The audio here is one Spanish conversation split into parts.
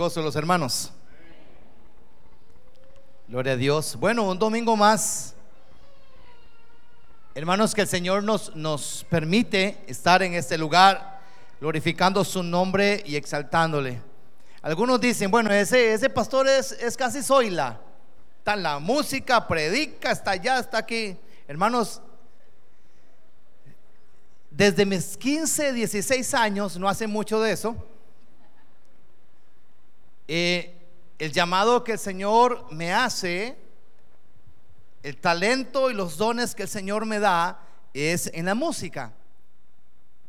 gozo los hermanos. Gloria a Dios. Bueno, un domingo más. Hermanos, que el Señor nos, nos permite estar en este lugar, glorificando su nombre y exaltándole. Algunos dicen, bueno, ese, ese pastor es, es casi Zoila. Está en la música, predica, está allá, está aquí. Hermanos, desde mis 15, 16 años, no hace mucho de eso, eh, el llamado que el Señor me hace, el talento y los dones que el Señor me da es en la música.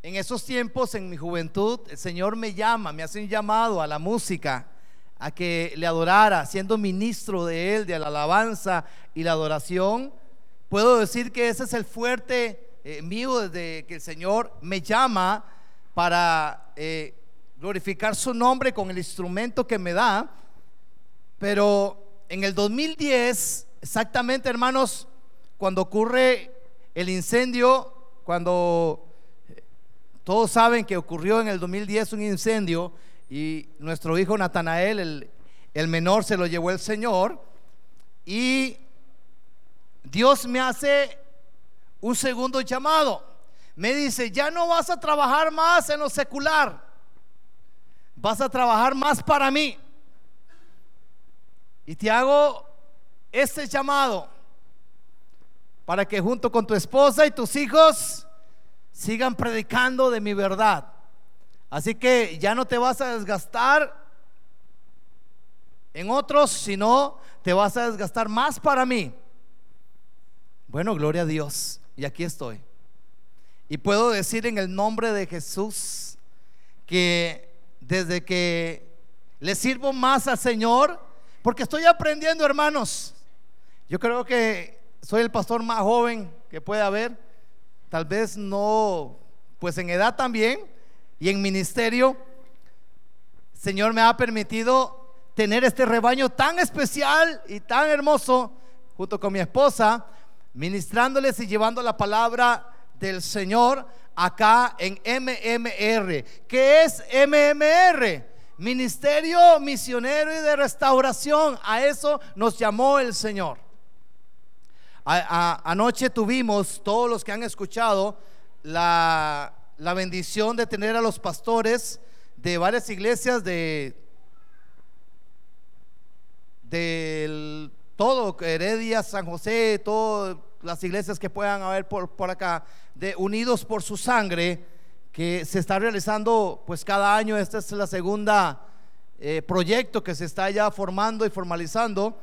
En esos tiempos, en mi juventud, el Señor me llama, me hace un llamado a la música, a que le adorara, siendo ministro de Él, de la alabanza y la adoración. Puedo decir que ese es el fuerte eh, mío desde que el Señor me llama para eh, glorificar su nombre con el instrumento que me da. Pero en el 2010, exactamente hermanos, cuando ocurre el incendio, cuando eh, todos saben que ocurrió en el 2010 un incendio y nuestro hijo Natanael, el, el menor, se lo llevó el Señor y Dios me hace un segundo llamado. Me dice, ya no vas a trabajar más en lo secular vas a trabajar más para mí. Y te hago este llamado para que junto con tu esposa y tus hijos sigan predicando de mi verdad. Así que ya no te vas a desgastar en otros, sino te vas a desgastar más para mí. Bueno, gloria a Dios. Y aquí estoy. Y puedo decir en el nombre de Jesús que desde que le sirvo más al Señor, porque estoy aprendiendo, hermanos. Yo creo que soy el pastor más joven que puede haber, tal vez no, pues en edad también y en ministerio. Señor me ha permitido tener este rebaño tan especial y tan hermoso junto con mi esposa, ministrándoles y llevando la palabra del Señor acá en MMR. ¿Qué es MMR? Ministerio Misionero y de Restauración. A eso nos llamó el Señor. anoche tuvimos, todos los que han escuchado, la, la bendición de tener a los pastores de varias iglesias de del todo, Heredia, San José, todas las iglesias que puedan haber por, por acá, de Unidos por su Sangre, que se está realizando pues cada año. Esta es la segunda eh, proyecto que se está ya formando y formalizando.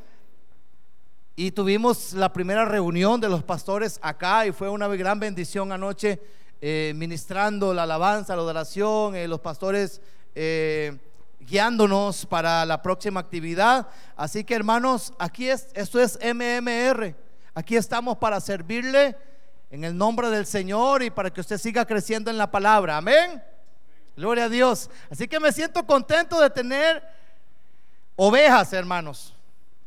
Y tuvimos la primera reunión de los pastores acá y fue una gran bendición anoche eh, ministrando la alabanza, la adoración, eh, los pastores guiándonos para la próxima actividad. Así que hermanos, aquí es, esto es MMR. Aquí estamos para servirle en el nombre del Señor y para que usted siga creciendo en la palabra. Amén. Gloria a Dios. Así que me siento contento de tener ovejas, hermanos.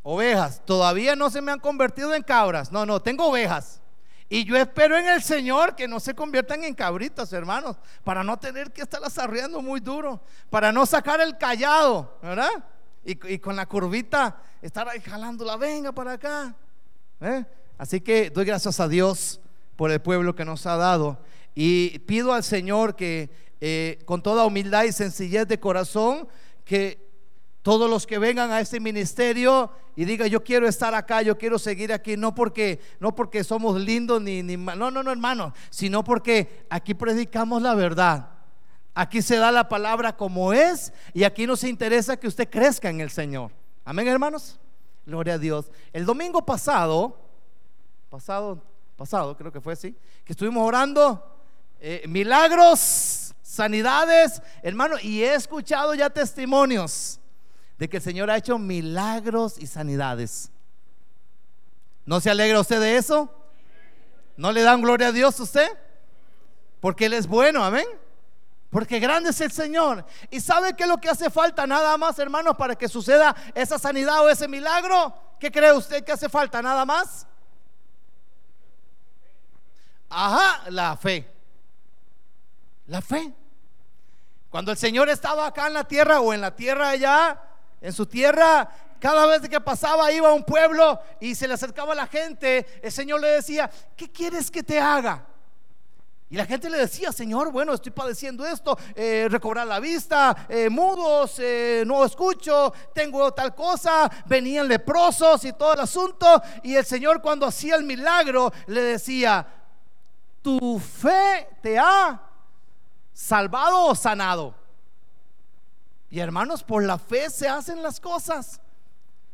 Ovejas. Todavía no se me han convertido en cabras. No, no, tengo ovejas. Y yo espero en el Señor que no se conviertan en cabritas, hermanos, para no tener que estar arreando muy duro, para no sacar el callado, ¿verdad? Y, con la curvita estar ahí jalándola, venga para acá. ¿eh? Así que doy gracias a Dios por el pueblo que nos ha dado. Y pido al Señor que eh, con toda humildad y sencillez de corazón, que todos los que vengan a este ministerio y digan yo quiero estar acá, yo quiero seguir aquí, no porque, no porque somos lindos ni, ni no, no, no hermano, sino porque aquí predicamos la verdad. Aquí se da la palabra como es y aquí nos interesa que usted crezca en el Señor. Amén, hermanos. Gloria a Dios. El domingo pasado, pasado, pasado, creo que fue así, que estuvimos orando, eh, milagros, sanidades, hermano, y he escuchado ya testimonios de que el Señor ha hecho milagros y sanidades. ¿No se alegra usted de eso? ¿No le dan gloria a Dios usted? Porque Él es bueno, amén. Porque grande es el Señor. ¿Y sabe qué es lo que hace falta nada más, hermanos, para que suceda esa sanidad o ese milagro? ¿Qué cree usted que hace falta nada más? Ajá, la fe. La fe. Cuando el Señor estaba acá en la tierra o en la tierra allá, En su tierra, cada vez que pasaba, iba a un pueblo y se le acercaba a la gente, el Señor le decía, ¿qué quieres que te haga? Y la gente le decía, Señor, bueno, estoy padeciendo esto, eh, recobrar la vista, eh, mudos, eh, no escucho, tengo tal cosa, venían leprosos y todo el asunto. Y el Señor cuando hacía el milagro le decía, tu fe te ha salvado o sanado. Y hermanos, por la fe se hacen las cosas.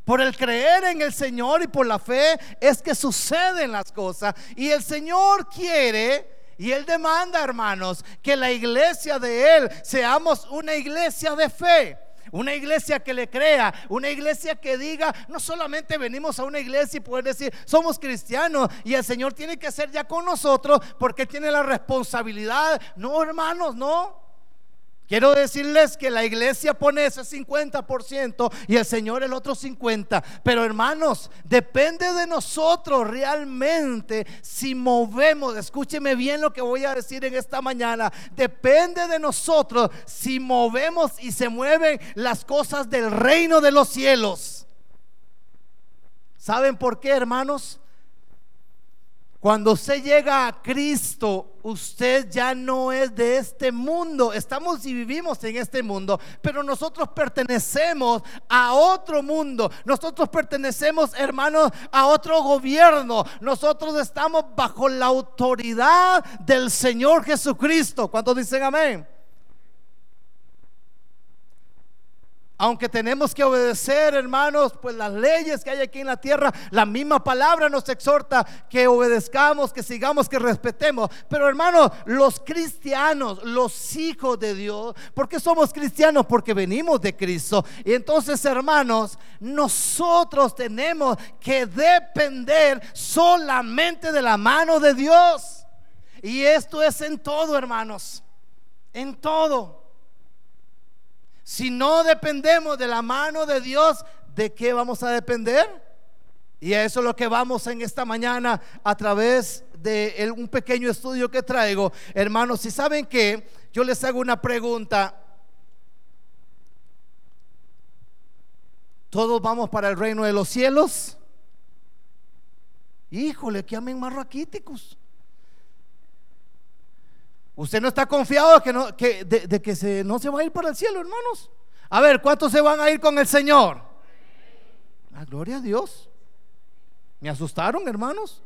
Por el creer en el Señor y por la fe es que suceden las cosas. Y el Señor quiere y Él demanda, hermanos, que la iglesia de Él seamos una iglesia de fe. Una iglesia que le crea, una iglesia que diga, no solamente venimos a una iglesia y poder decir, somos cristianos y el Señor tiene que ser ya con nosotros porque tiene la responsabilidad. No, hermanos, no. Quiero decirles que la iglesia pone ese 50% y el Señor el otro 50%. Pero hermanos, depende de nosotros realmente si movemos, escúcheme bien lo que voy a decir en esta mañana, depende de nosotros si movemos y se mueven las cosas del reino de los cielos. ¿Saben por qué, hermanos? Cuando usted llega a Cristo, usted ya no es de este mundo. Estamos y vivimos en este mundo, pero nosotros pertenecemos a otro mundo. Nosotros pertenecemos, hermanos, a otro gobierno. Nosotros estamos bajo la autoridad del Señor Jesucristo. ¿Cuántos dicen amén? Aunque tenemos que obedecer, hermanos, pues las leyes que hay aquí en la tierra, la misma palabra nos exhorta que obedezcamos, que sigamos, que respetemos. Pero hermanos, los cristianos, los hijos de Dios, ¿por qué somos cristianos? Porque venimos de Cristo. Y entonces, hermanos, nosotros tenemos que depender solamente de la mano de Dios. Y esto es en todo, hermanos, en todo. Si no dependemos de la mano de Dios, ¿de qué vamos a depender? Y eso es lo que vamos en esta mañana a través de un pequeño estudio que traigo. Hermanos, si saben que yo les hago una pregunta. ¿Todos vamos para el reino de los cielos? Híjole, que amen más raquíticos. Usted no está confiado de, que se, no se va a ir para el cielo, hermanos. A ver, ¿cuántos se van a ir con el Señor? La gloria a Dios. Me asustaron, hermanos.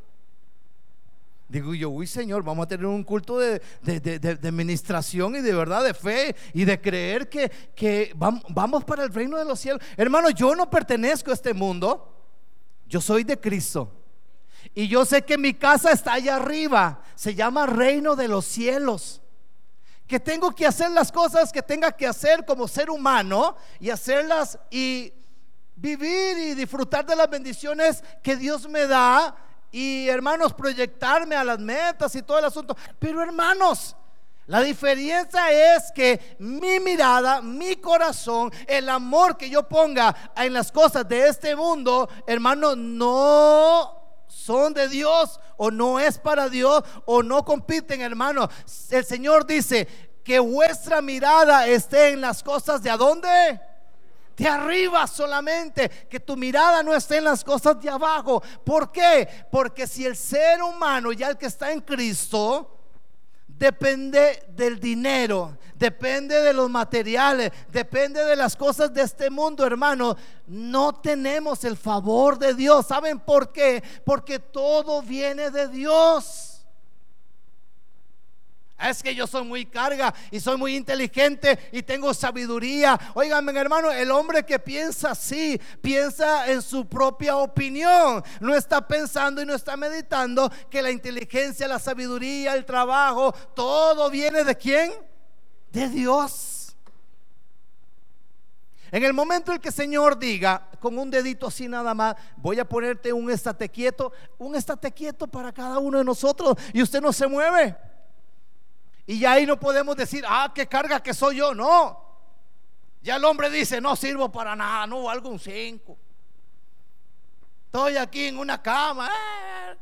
Digo yo, uy Señor, vamos a tener un culto de, de, administración y de verdad, de fe y de creer que, que vamos para el reino de los cielos. Hermano, yo no pertenezco a este mundo. Yo soy de Cristo. Y yo sé que mi casa está allá arriba. Se llama reino de los cielos. Que tengo que hacer las cosas que tenga que hacer como ser humano y hacerlas y vivir y disfrutar de las bendiciones que Dios me da. Y hermanos, proyectarme a las metas y todo el asunto. Pero hermanos, la diferencia es que mi mirada, mi corazón, el amor que yo ponga en las cosas de este mundo, hermano, no son de Dios o no es para Dios o no compiten, hermano. El Señor dice que vuestra mirada esté en las cosas de adónde? De arriba solamente, que tu mirada no esté en las cosas de abajo. ¿Por qué? Porque si el ser humano, ya el que está en Cristo, depende del dinero, depende de los materiales, depende de las cosas de este mundo, hermano. No tenemos el favor de Dios. ¿Saben por qué? Porque todo viene de Dios. Es que yo soy muy carga y soy muy inteligente y tengo sabiduría. Óigame, hermano, el hombre que piensa así, piensa en su propia opinión. No está pensando y no está meditando que la inteligencia, la sabiduría, el trabajo, todo viene de quién? De Dios. En el momento en que el Señor diga, con un dedito así nada más, voy a ponerte un estate quieto, un estate quieto para cada uno de nosotros y usted no se mueve. Y ya ahí no podemos decir, ah, qué carga que soy yo. No. Ya el hombre dice, no sirvo para nada, no valgo un cinco. Estoy aquí en una cama. Eh.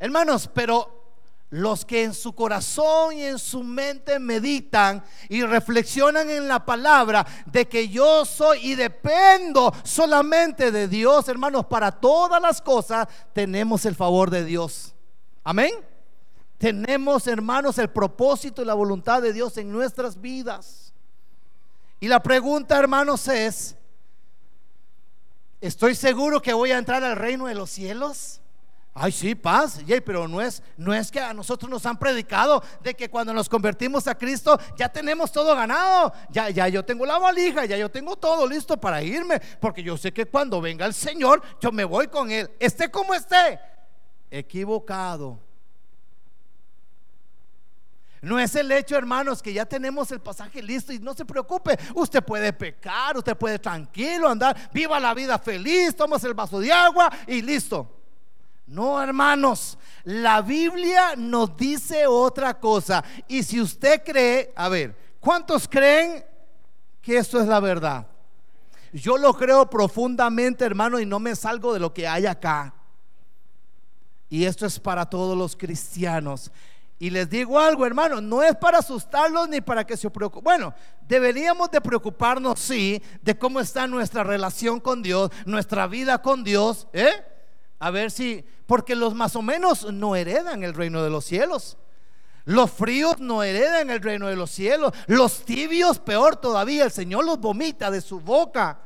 Hermanos, pero los que en su corazón y en su mente meditan y reflexionan en la palabra de que yo soy y dependo solamente de Dios, hermanos, para todas las cosas tenemos el favor de Dios. Amén. Tenemos, hermanos, el propósito y la voluntad de Dios en nuestras vidas. Y la pregunta, hermanos, es, ¿estoy seguro que voy a entrar al reino de los cielos? Ay, sí, paz, pero no es, no es que a nosotros nos han predicado de que cuando nos convertimos a Cristo ya tenemos todo ganado. Ya, ya yo tengo la valija, ya yo tengo todo listo para irme, porque yo sé que cuando venga el Señor, yo me voy con Él, esté como esté. Equivocado. No es el hecho, hermanos, que ya tenemos el pasaje listo y no se preocupe. Usted puede pecar, usted puede tranquilo andar, viva la vida feliz, tomas el vaso de agua y listo. No, hermanos, la Biblia nos dice otra cosa. Y si usted cree, a ver, ¿cuántos creen que esto es la verdad? Yo lo creo profundamente, hermano, y no me salgo de lo que hay acá. Y esto es para todos los cristianos. Y les digo algo, hermano, no es para asustarlos ni para que se preocupen. Bueno, deberíamos de preocuparnos, sí, de cómo está nuestra relación con Dios, nuestra vida con Dios, ¿eh? A ver si, porque los más o menos no heredan el reino de los cielos. Los fríos no heredan el reino de los cielos. Los tibios, peor todavía, el Señor los vomita de su boca.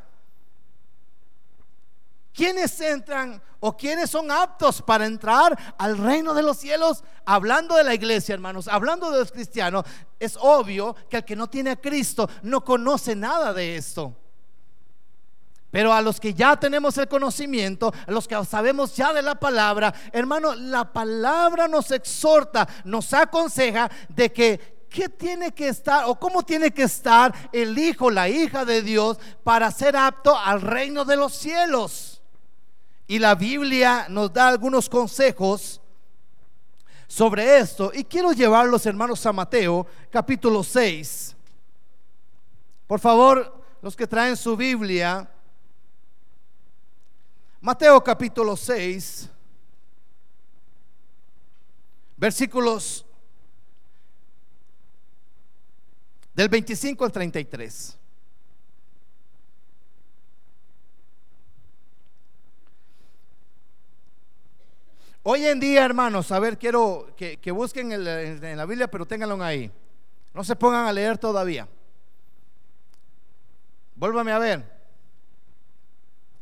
¿Quiénes entran o quiénes son aptos para entrar al reino de los cielos? Hablando de la iglesia, hermanos, hablando de los cristianos, es obvio que el que no tiene a Cristo no conoce nada de esto. Pero a los que ya tenemos el conocimiento, a los que sabemos ya de la palabra, hermano, la palabra nos exhorta, nos aconseja de que qué tiene que estar o cómo tiene que estar el hijo, la hija de Dios para ser apto al reino de los cielos. Y la Biblia nos da algunos consejos sobre esto. Y quiero llevar los hermanos a Mateo capítulo 6. Por favor, los que traen su Biblia. Mateo capítulo 6, versículos del 25 al 33. Hoy en día, hermanos, a ver, quiero que, busquen en la Biblia, pero ténganlo ahí. No se pongan a leer todavía. Vuélvame a ver.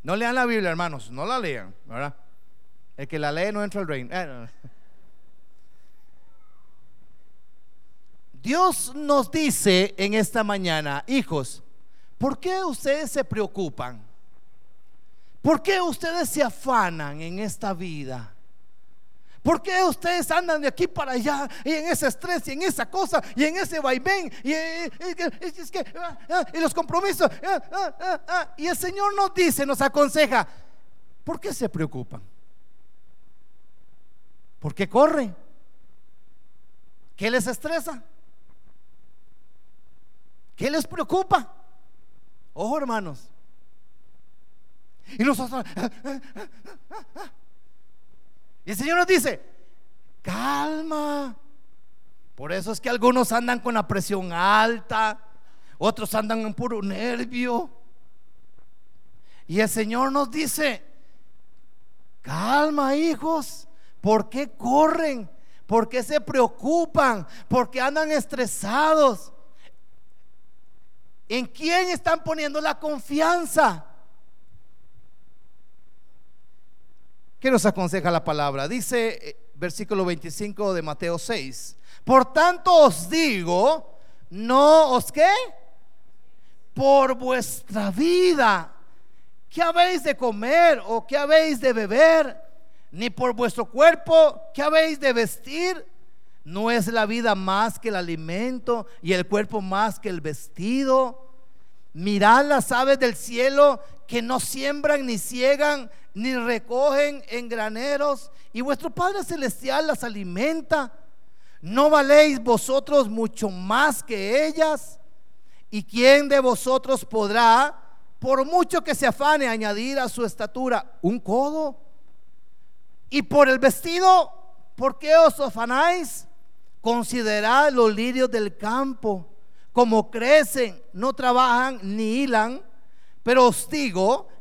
No lean la Biblia, hermanos, no la lean, ¿verdad? El que la lee no entra al reino. Eh, Dios nos dice en esta mañana, hijos, ¿por qué ustedes se preocupan? ¿Por qué ustedes se afanan en esta vida? ¿Por qué ustedes andan de aquí para allá y en ese estrés y en esa cosa y en ese vaivén y, ah, ah, y los compromisos? Ah, y el Señor nos dice, nos aconseja, ¿por qué se preocupan? ¿Por qué corren? ¿Qué les estresa? ¿Qué les preocupa? Ojo, hermanos. Y nosotros, y el Señor nos dice, calma. Por eso es que algunos andan con la presión alta, otros andan en puro nervio. Y el Señor nos dice, calma hijos, ¿por qué corren? ¿Por qué se preocupan? ¿Por qué andan estresados? ¿En quién están poniendo la confianza? ¿Qué nos aconseja la palabra? Dice eh, versículo 25 de Mateo 6. Por tanto os digo, no os qué? Por vuestra vida. ¿Qué habéis de comer o qué habéis de beber? Ni por vuestro cuerpo, ¿qué habéis de vestir? ¿No es la vida más que el alimento y el cuerpo más que el vestido? Mirad las aves del cielo que no siembran ni ciegan ni recogen en graneros y vuestro Padre Celestial las alimenta. ¿No valéis vosotros mucho más que ellas? ¿Y quién de vosotros podrá, por mucho que se afane, añadir a su estatura un codo? Y por el vestido, ¿por qué os afanáis? Considerad los lirios del campo, como crecen, no trabajan ni hilan, pero os digo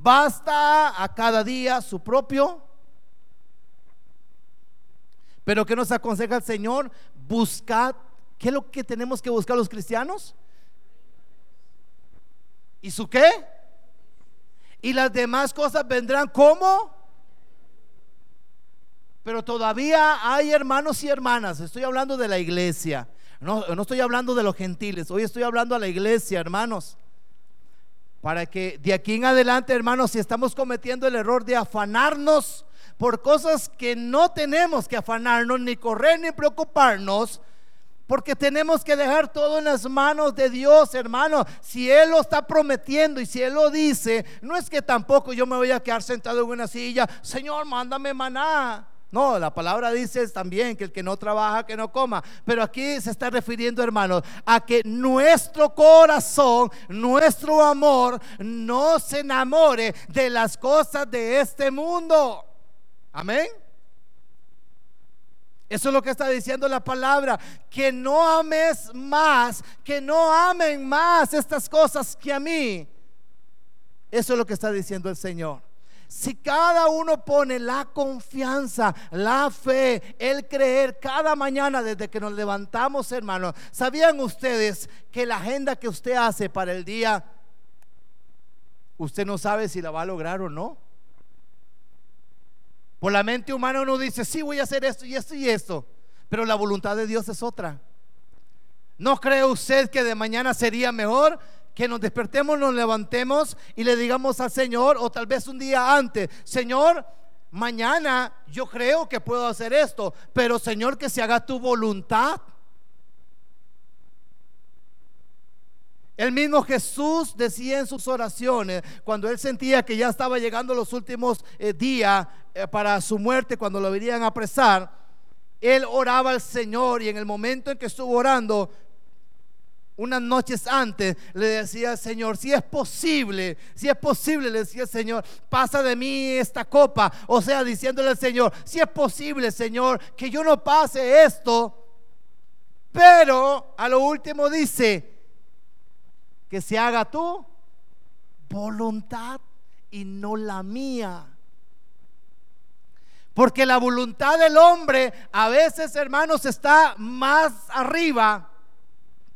Basta a cada día su propio pero ¿qué nos aconseja el Señor? Buscad. ¿Qué es lo que tenemos que buscar los cristianos? ¿Y su qué? Y las demás cosas vendrán como. Pero todavía hay hermanos y hermanas. Estoy hablando de la iglesia. No, no estoy hablando de los gentiles. Hoy estoy hablando a la iglesia, hermanos. Para que de aquí en adelante, hermanos, si estamos cometiendo el error de afanarnos por cosas que no tenemos que afanarnos, ni correr, ni preocuparnos, porque tenemos que dejar todo en las manos de Dios, hermano. Si Él lo está prometiendo y si Él lo dice, no es que tampoco yo me voy a quedar sentado en una silla, Señor, mándame maná. No, la palabra dice también que el que no trabaja, que no coma. Pero aquí se está refiriendo, hermanos, a que nuestro corazón, nuestro amor, no se enamore de las cosas de este mundo. Amén. Eso es lo que está diciendo la palabra, que no ames más, que no amen más estas cosas que a mí. Eso es lo que está diciendo el Señor. Si cada uno pone la confianza, la fe, el creer cada mañana desde que nos levantamos, hermanos, ¿sabían ustedes que la agenda que usted hace para el día, usted no sabe si la va a lograr o no? Por la mente humana uno dice, sí, voy a hacer esto y esto y esto, pero la voluntad de Dios es otra. ¿No cree usted que de mañana sería mejor que nos despertemos, nos levantemos y le digamos al Señor, o tal vez un día antes, Señor, mañana yo creo que puedo hacer esto, pero Señor, que se haga tu voluntad. El mismo Jesús decía en sus oraciones, cuando él sentía que ya estaba llegando los últimos eh, días eh, para su muerte, cuando lo venían a apresar, él oraba al Señor y en el momento en que estuvo orando, unas noches antes, le decía Señor, si es posible, si es posible, le decía Señor, pasa de mí esta copa. O sea, diciéndole al Señor, si es posible, Señor, que yo no pase esto. Pero a lo último dice, que se haga tu voluntad y no la mía. Porque la voluntad del hombre a veces, hermanos, está más arriba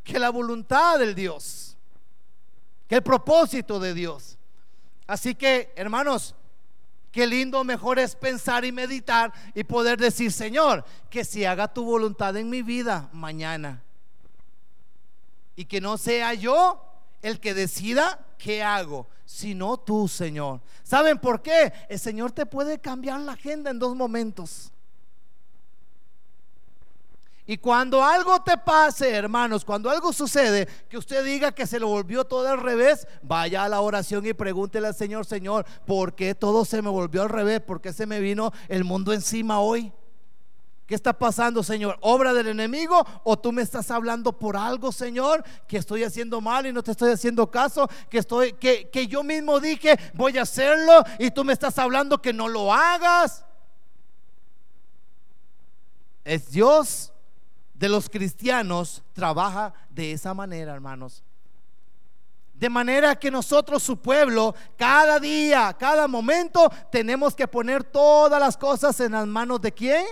que la voluntad del Dios, que el propósito de Dios. Así que, hermanos, qué lindo, mejor es pensar y meditar y poder decir, Señor, que si haga tu voluntad en mi vida mañana. Y que no sea yo el que decida qué hago, sino tú, Señor. ¿Saben por qué? El Señor te puede cambiar la agenda en dos momentos. Y cuando algo te pase, hermanos, cuando algo sucede, que usted diga que se lo volvió todo al revés, vaya a la oración y pregúntele al Señor, Señor, ¿por qué todo se me volvió al revés? ¿Por qué se me vino el mundo encima hoy? ¿Qué está pasando, Señor? ¿Obra del enemigo? ¿O tú me estás hablando por algo, Señor? Que estoy haciendo mal y no te estoy haciendo caso. Que estoy, que, que yo mismo dije voy a hacerlo y tú me estás hablando que no lo hagas. Es Dios de los cristianos trabaja de esa manera, hermanos. De manera que nosotros, su pueblo, cada día, cada momento, tenemos que poner todas las cosas en las manos de quién?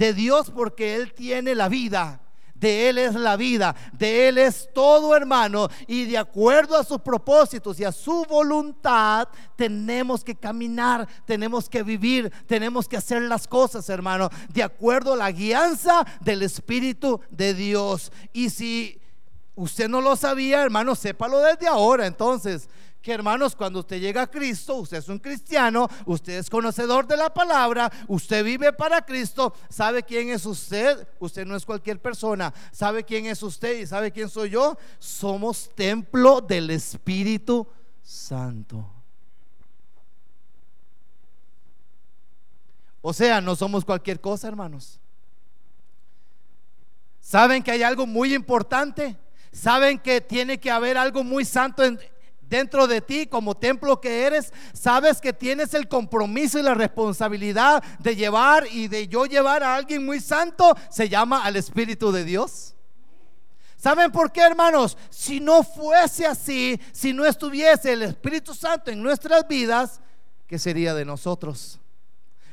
de Dios porque Él tiene la vida. De Él es la vida, de Él es todo hermano. Y de acuerdo a sus propósitos y a su voluntad, tenemos que caminar, tenemos que vivir, tenemos que hacer las cosas, hermano, de acuerdo a la guianza del Espíritu de Dios. Y si usted no lo sabía, hermano, sépalo desde ahora. Entonces, que hermanos, cuando usted llega a Cristo, usted es un cristiano, usted es conocedor de la palabra, usted vive para Cristo, sabe quién es usted, usted no es cualquier persona, sabe quién es usted y sabe quién soy yo, somos templo del Espíritu Santo. O sea, no somos cualquier cosa, hermanos. ¿Saben que hay algo muy importante? ¿Saben que tiene que haber algo muy santo en, dentro de ti como templo que eres, sabes que tienes el compromiso y la responsabilidad de llevar y de yo llevar a alguien muy santo, se llama al Espíritu de Dios. ¿Saben por qué, hermanos? Si no fuese así, si no estuviese el Espíritu Santo en nuestras vidas, ¿qué sería de nosotros?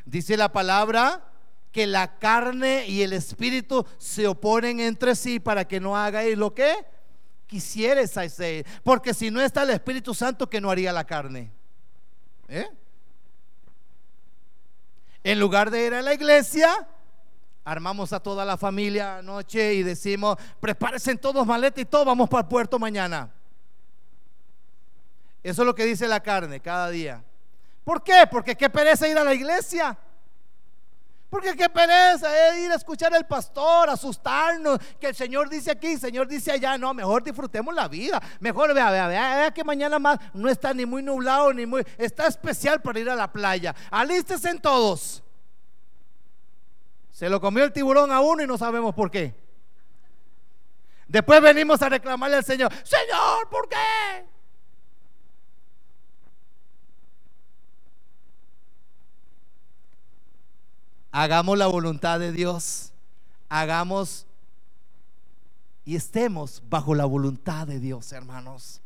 Dice la palabra que la carne y el espíritu se oponen entre sí para que no hagáis lo que quisieres hacer. Porque si no está el Espíritu Santo, que no haría la carne. ¿Eh? En lugar de ir a la iglesia, armamos a toda la familia anoche y decimos, prepárense todos maletas y todos vamos para el puerto mañana. Eso es lo que dice la carne cada día. ¿Por qué? Porque qué pereza ir a la iglesia. Porque qué pereza es ir a escuchar al pastor, asustarnos, que el Señor dice aquí, el Señor dice allá. No, mejor disfrutemos la vida. Mejor vea, vea, vea, vea que mañana más no está ni muy nublado ni muy. Está especial para ir a la playa. Alístese en todos. Se lo comió el tiburón a uno y no sabemos por qué. Después venimos a reclamarle al Señor: Señor, ¿por qué? Hagamos la voluntad de Dios. Hagamos y estemos bajo la voluntad de Dios, hermanos.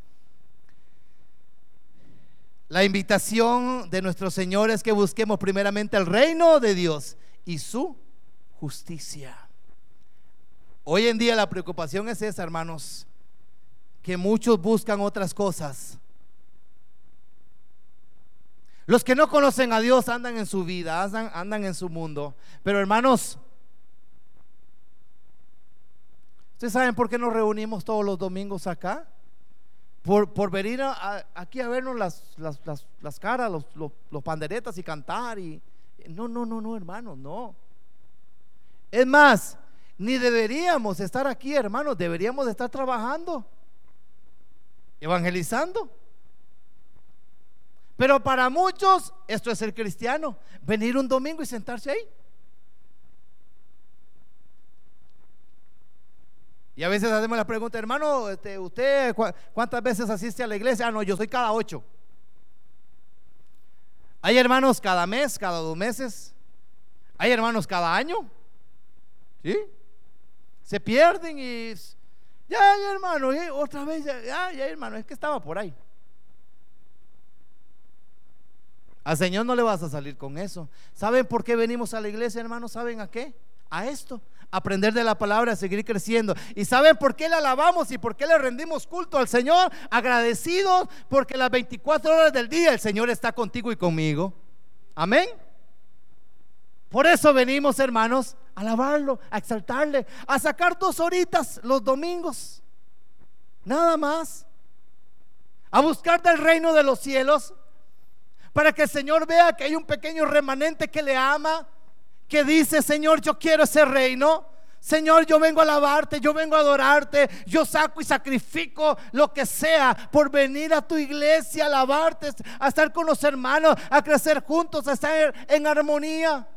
La invitación de nuestro Señor es que busquemos primeramente el reino de Dios y su justicia. Hoy en día la preocupación es esa, hermanos, que muchos buscan otras cosas los que no conocen a Dios andan en su vida, andan, en su mundo. Pero hermanos, ¿ustedes saben por qué nos reunimos todos los domingos acá? Por, venir aquí a vernos las, caras, los, panderetas y cantar. No, no, no, no, hermanos, no. Es más, ni deberíamos estar aquí, hermanos, deberíamos estar trabajando, evangelizando. Pero para muchos esto es ser cristiano, venir un domingo y sentarse ahí. Y a veces hacemos la pregunta, hermano, este, ¿usted cuántas veces asiste a la iglesia? Ah, no, yo soy cada ocho. Hay hermanos cada mes, cada dos meses. Hay hermanos cada año. ¿Sí? Se pierden y ya, hermano, otra vez, ya, ya hermano, es que estaba por ahí. Al Señor no le vas a salir con eso. ¿Saben por qué venimos a la iglesia, hermanos? ¿Saben a qué? A esto. Aprender de la palabra, seguir creciendo. ¿Y saben por qué le alabamos y por qué le rendimos culto al Señor? Agradecidos porque las 24 horas del día el Señor está contigo y conmigo. Amén. Por eso venimos, hermanos, a alabarlo, a exaltarle, a sacar dos horitas los domingos. Nada más. A buscar del reino de los cielos para que el Señor vea que hay un pequeño remanente que le ama, que dice, Señor, yo quiero ese reino. Señor, yo vengo a alabarte, yo vengo a adorarte, yo saco y sacrifico lo que sea por venir a tu iglesia, a alabarte, a estar con los hermanos, a crecer juntos, a estar en armonía.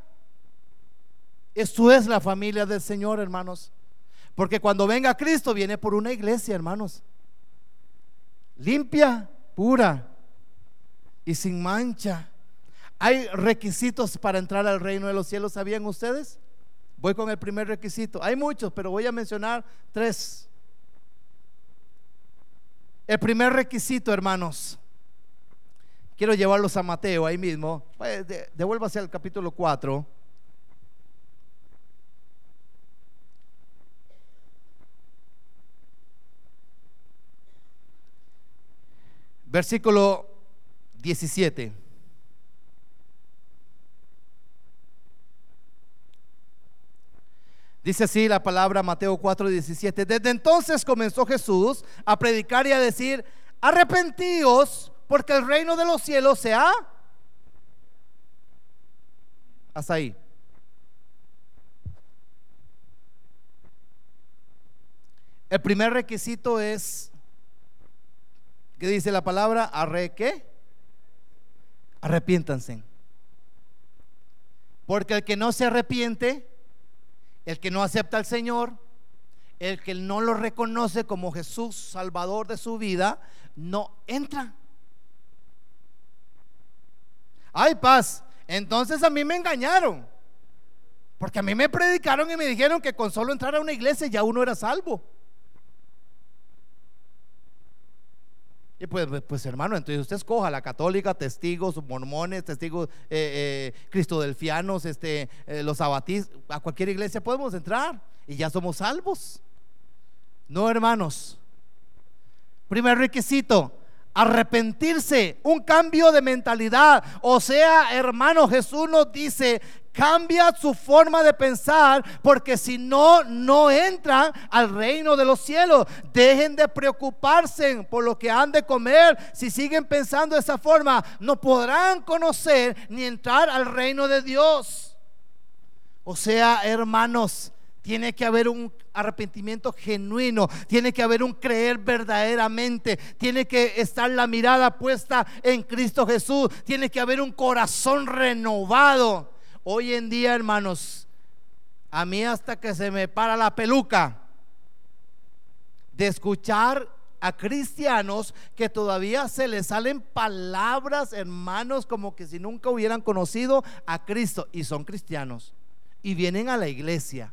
Eso es la familia del Señor, hermanos. Porque cuando venga Cristo viene por una iglesia, hermanos. Limpia, pura, y sin mancha. Hay requisitos para entrar al reino de los cielos, ¿sabían ustedes? Voy con el primer requisito. Hay muchos, pero voy a mencionar tres. El primer requisito, hermanos. Quiero llevarlos a Mateo ahí mismo. Devuélvase al capítulo 4. Versículo 17. Dice así la palabra Mateo 4, 17. Desde entonces comenzó Jesús a predicar y a decir, arrepentíos porque el reino de los cielos se ha... Hasta ahí. El primer requisito es, ¿qué dice la palabra? Arre qué? Arrepiéntanse. Porque el que no se arrepiente, el que no acepta al Señor, el que no lo reconoce como Jesús, Salvador de su vida, no entra. Ay, paz. Entonces a mí me engañaron. Porque a mí me predicaron y me dijeron que con solo entrar a una iglesia ya uno era salvo. Y pues, pues, pues, hermano, entonces usted escoja la católica, testigos, mormones, testigos eh, eh, cristodelfianos, este, eh, los abatistas, a cualquier iglesia podemos entrar y ya somos salvos. No, hermanos. Primer requisito, arrepentirse, un cambio de mentalidad. O sea, hermano, Jesús nos dice, cambia su forma de pensar, porque si no, no entran al reino de los cielos. Dejen de preocuparse por lo que han de comer. Si siguen pensando de esa forma, no podrán conocer ni entrar al reino de Dios. O sea, hermanos, tiene que haber un arrepentimiento genuino, tiene que haber un creer verdaderamente, tiene que estar la mirada puesta en Cristo Jesús, tiene que haber un corazón renovado. Hoy en día, hermanos, a mí hasta que se me para la peluca de escuchar a cristianos que todavía se les salen palabras, hermanos, como que si nunca hubieran conocido a Cristo y son cristianos y vienen a la iglesia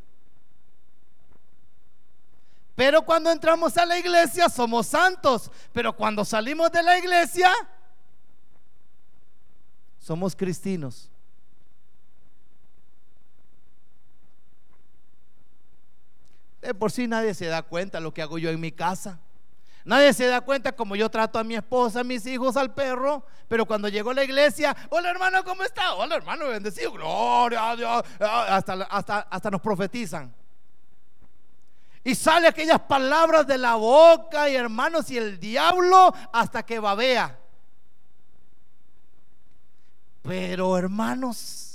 pero cuando entramos a la iglesia somos santos. Pero cuando salimos de la iglesia somos cristinos. De por sí nadie se da cuenta lo que hago yo en mi casa. Nadie se da cuenta como yo trato a mi esposa, a mis hijos, al perro. Pero cuando llego a la iglesia, hola hermano, ¿cómo está? Hola hermano, bendecido. Gloria a Dios. Hasta, hasta, hasta nos profetizan. Y sale aquellas palabras de la boca y hermanos y el diablo hasta que babea. Pero hermanos,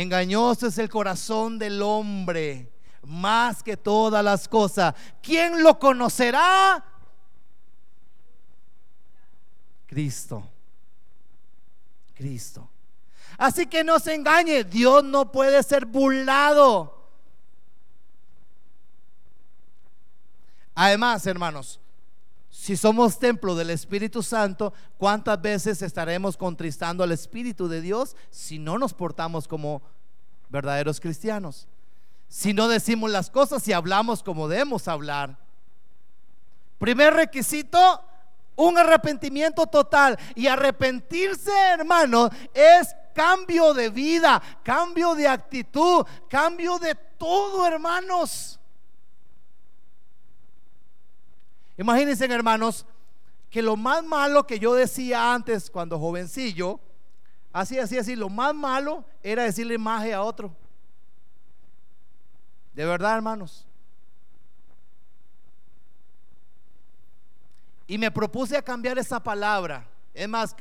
engañoso es el corazón del hombre más que todas las cosas. ¿Quién lo conocerá? Cristo. Cristo. Así que no se engañe, Dios no puede ser burlado. Además, hermanos, si somos templo del Espíritu Santo, ¿cuántas veces estaremos contristando al Espíritu de Dios si no nos portamos como verdaderos cristianos? Si no decimos las cosas y hablamos como debemos hablar. Primer requisito, un arrepentimiento total. Y arrepentirse, hermano, es cambio de vida, cambio de actitud, cambio de todo, hermanos. Imagínense, hermanos, que lo más malo que yo decía antes cuando jovencillo, así, así, así, lo más malo era decirle maje a otro. De verdad, hermanos. Y me propuse a cambiar esa palabra. Es más,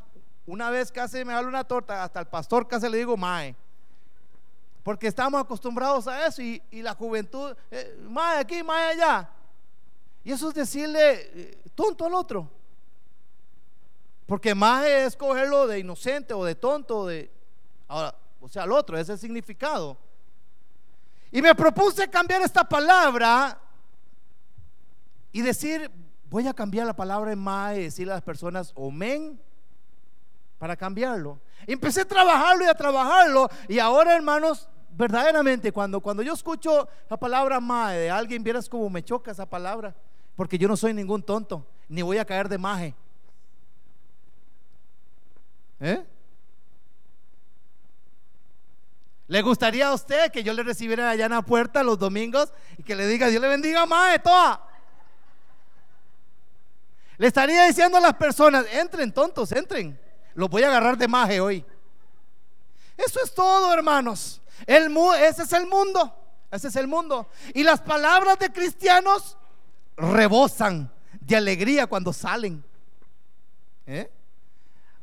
una vez casi me da una torta, hasta el pastor casi le digo mae. Porque estamos acostumbrados a eso y, la juventud, eh, aquí, mae allá. Y eso es decirle eh, tonto al otro. Porque más es cogerlo de inocente o de tonto, de, ahora, o sea, al otro, ese es el significado. Y me propuse cambiar esta palabra y decir, voy a cambiar la palabra en más y decirle a las personas, omen, para cambiarlo. Empecé a trabajarlo y a trabajarlo. Y ahora, hermanos, verdaderamente, cuando, cuando yo escucho la palabra mae de alguien, vieras como me choca esa palabra porque yo no soy ningún tonto, ni voy a caer de maje. ¿Eh? ¿Le gustaría a usted que yo le recibiera allá en la puerta los domingos y que le diga, Dios le bendiga, maje, toda? Le estaría diciendo a las personas, entren tontos, entren. Los voy a agarrar de maje hoy. Eso es todo, hermanos. El, ese es el mundo. Ese es el mundo. Y las palabras de cristianos rebosan de alegría cuando salen. ¿Eh?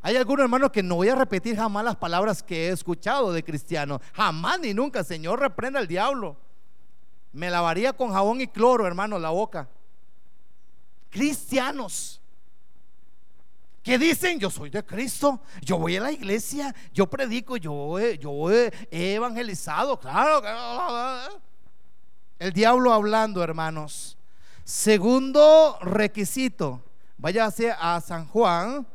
Hay algunos hermanos que no voy a repetir jamás las palabras que he escuchado de cristianos. Jamás ni nunca. Señor, reprenda al diablo. Me lavaría con jabón y cloro, hermano, la boca. Cristianos que dicen, yo soy de Cristo, yo voy a la iglesia, yo predico, yo, yo he evangelizado, claro. El diablo hablando, hermanos. Segundo requisito, váyase a San Juan.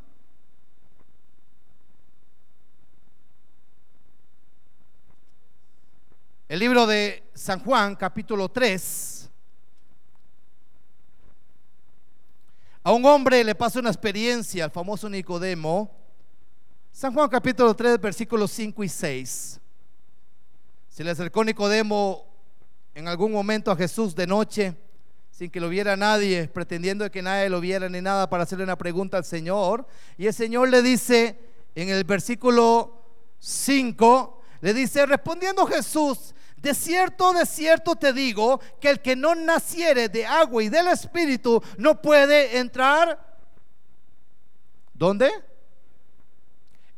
El libro de San Juan, capítulo 3. A un hombre le pasa una experiencia, al famoso Nicodemo. San Juan capítulo 3, versículos 5 y 6. Se le acercó Nicodemo en algún momento a Jesús de noche, sin que lo viera nadie, pretendiendo que nadie lo viera ni nada para hacerle una pregunta al Señor. Y el Señor le dice en el versículo 5, le dice, respondiendo Jesús, de cierto, de cierto te digo que el que no naciere de agua y del Espíritu no puede entrar. ¿Dónde?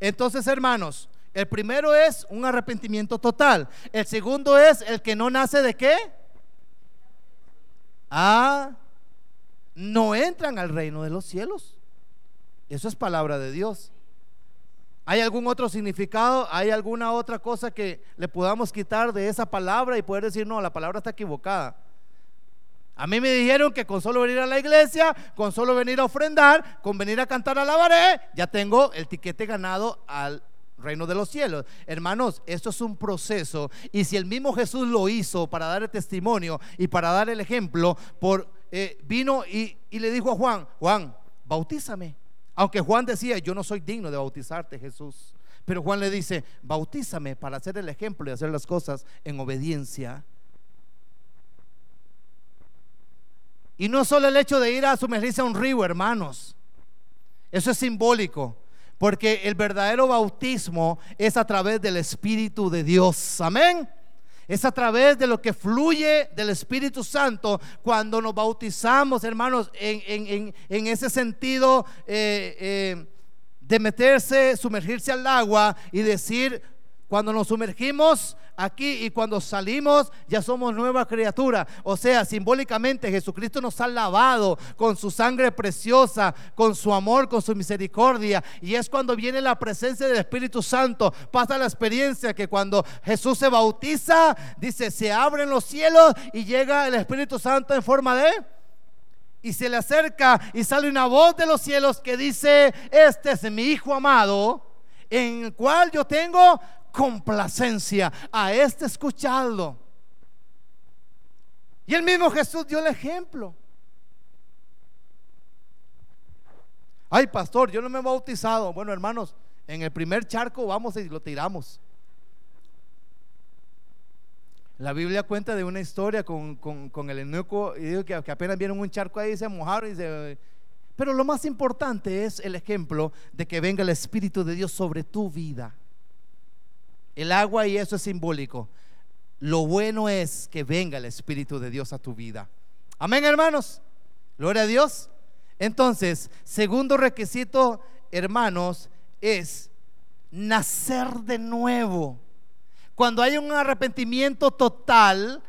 Entonces, hermanos, el primero es un arrepentimiento total. El segundo es el que no nace de qué? Ah, no entran al reino de los cielos. Eso es palabra de Dios. ¿Hay algún otro significado? ¿Hay alguna otra cosa que le podamos quitar de esa palabra y poder decir, no, la palabra está equivocada? A mí me dijeron que con solo venir a la iglesia, con solo venir a ofrendar, con venir a cantar a la pared, ya tengo el tiquete ganado al reino de los cielos. Hermanos, esto es un proceso. Y si el mismo Jesús lo hizo para dar el testimonio y para dar el ejemplo, por, eh, vino y, y le dijo a Juan, Juan, bautízame. Aunque Juan decía, yo no soy digno de bautizarte, Jesús. Pero Juan le dice, bautízame para hacer el ejemplo y hacer las cosas en obediencia. Y no solo el hecho de ir a sumergirse a un río, hermanos. Eso es simbólico. Porque el verdadero bautismo es a través del Espíritu de Dios. Amén. Es a través de lo que fluye del Espíritu Santo cuando nos bautizamos, hermanos, en, ese sentido eh, eh, de meterse, sumergirse al agua y decir, cuando nos sumergimos aquí y cuando salimos ya somos nueva criatura. O sea, simbólicamente Jesucristo nos ha lavado con su sangre preciosa, con su amor, con su misericordia. Y es cuando viene la presencia del Espíritu Santo. Pasa la experiencia que cuando Jesús se bautiza, dice, se abren los cielos y llega el Espíritu Santo en forma de y se le acerca y sale una voz de los cielos que dice, este es mi Hijo amado, en el cual yo tengo complacencia a este escucharlo. Y el mismo Jesús dio el ejemplo. Ay, pastor, yo no me he bautizado. Bueno, hermanos, en el primer charco vamos y lo tiramos. La Biblia cuenta de una historia con, el eunuco y digo que, apenas vieron un charco ahí se mojaron y se... Pero lo más importante es el ejemplo de que venga el Espíritu de Dios sobre tu vida. El agua y eso es simbólico. Lo bueno es que venga el Espíritu de Dios a tu vida. Amén, hermanos. Gloria a Dios. Entonces, segundo requisito, hermanos, es nacer de nuevo. Cuando hay un arrepentimiento total,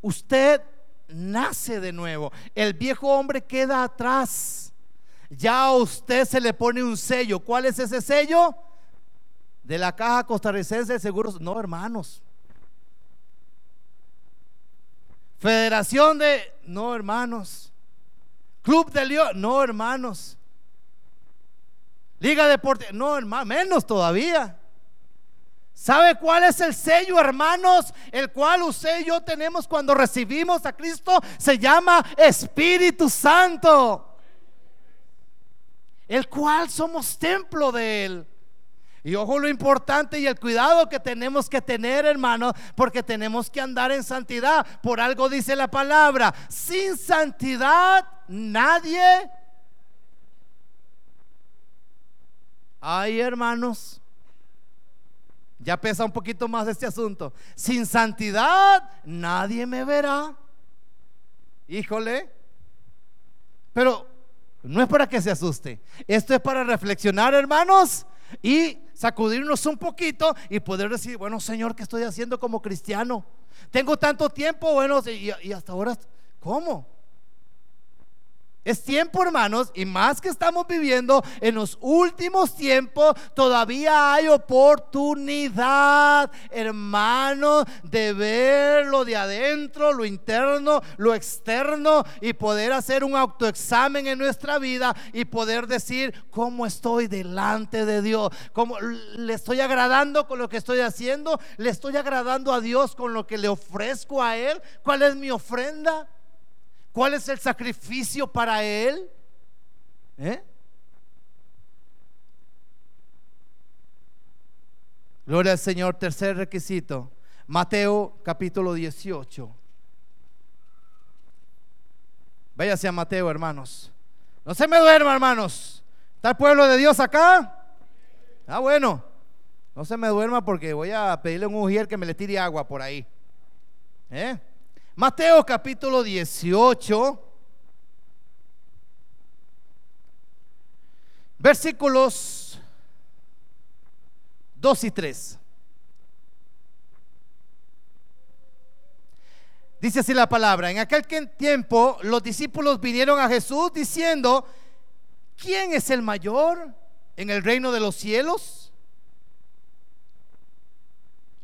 usted nace de nuevo. El viejo hombre queda atrás. Ya a usted se le pone un sello. ¿Cuál es ese sello? De la Caja Costarricense de Seguros, no hermanos. Federación de, no hermanos. Club de León, no hermanos. Liga Deporte, no hermanos, menos todavía. ¿Sabe cuál es el sello, hermanos? El cual usted y yo tenemos cuando recibimos a Cristo. Se llama Espíritu Santo. El cual somos templo de Él. Y ojo lo importante y el cuidado que tenemos que tener, hermano, porque tenemos que andar en santidad. Por algo dice la palabra, sin santidad nadie. Ay, hermanos, ya pesa un poquito más este asunto. Sin santidad nadie me verá. Híjole. Pero no es para que se asuste. Esto es para reflexionar, hermanos, y sacudirnos un poquito y poder decir, bueno, Señor, ¿qué estoy haciendo como cristiano? Tengo tanto tiempo, bueno, y, y hasta ahora, ¿cómo? Es tiempo, hermanos, y más que estamos viviendo en los últimos tiempos, todavía hay oportunidad, hermanos, de ver lo de adentro, lo interno, lo externo y poder hacer un autoexamen en nuestra vida y poder decir cómo estoy delante de Dios, cómo le estoy agradando con lo que estoy haciendo, le estoy agradando a Dios con lo que le ofrezco a Él, cuál es mi ofrenda. ¿Cuál es el sacrificio para Él? ¿Eh? Gloria al Señor. Tercer requisito. Mateo capítulo 18. Váyase a Mateo, hermanos. No se me duerma, hermanos. ¿Está el pueblo de Dios acá? Ah, bueno. No se me duerma porque voy a pedirle a un ujier que me le tire agua por ahí. ¿Eh? Mateo capítulo 18, versículos 2 y 3. Dice así la palabra, en aquel tiempo los discípulos vinieron a Jesús diciendo, ¿quién es el mayor en el reino de los cielos?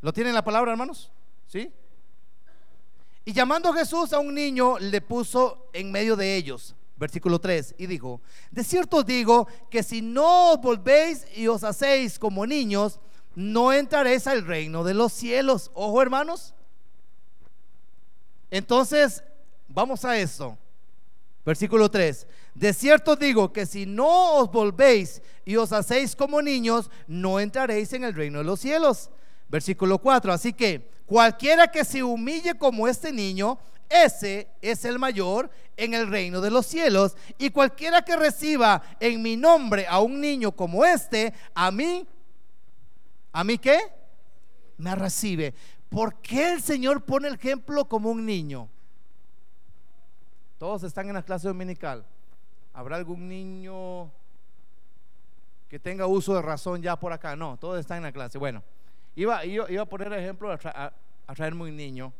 ¿Lo tienen la palabra, hermanos? ¿Sí? Y llamando Jesús a un niño, le puso en medio de ellos. Versículo 3. Y dijo, de cierto digo que si no os volvéis y os hacéis como niños, no entraréis al reino de los cielos. Ojo hermanos. Entonces, vamos a eso. Versículo 3. De cierto digo que si no os volvéis y os hacéis como niños, no entraréis en el reino de los cielos. Versículo 4. Así que Cualquiera que se humille como este niño, ese es el mayor en el reino de los cielos. Y cualquiera que reciba en mi nombre a un niño como este, a mí, ¿a mí qué? Me recibe. ¿Por qué el Señor pone el ejemplo como un niño? Todos están en la clase dominical. ¿Habrá algún niño que tenga uso de razón ya por acá? No, todos están en la clase. Bueno. Iba, iba, a poner ejemplo a, traerme un niño.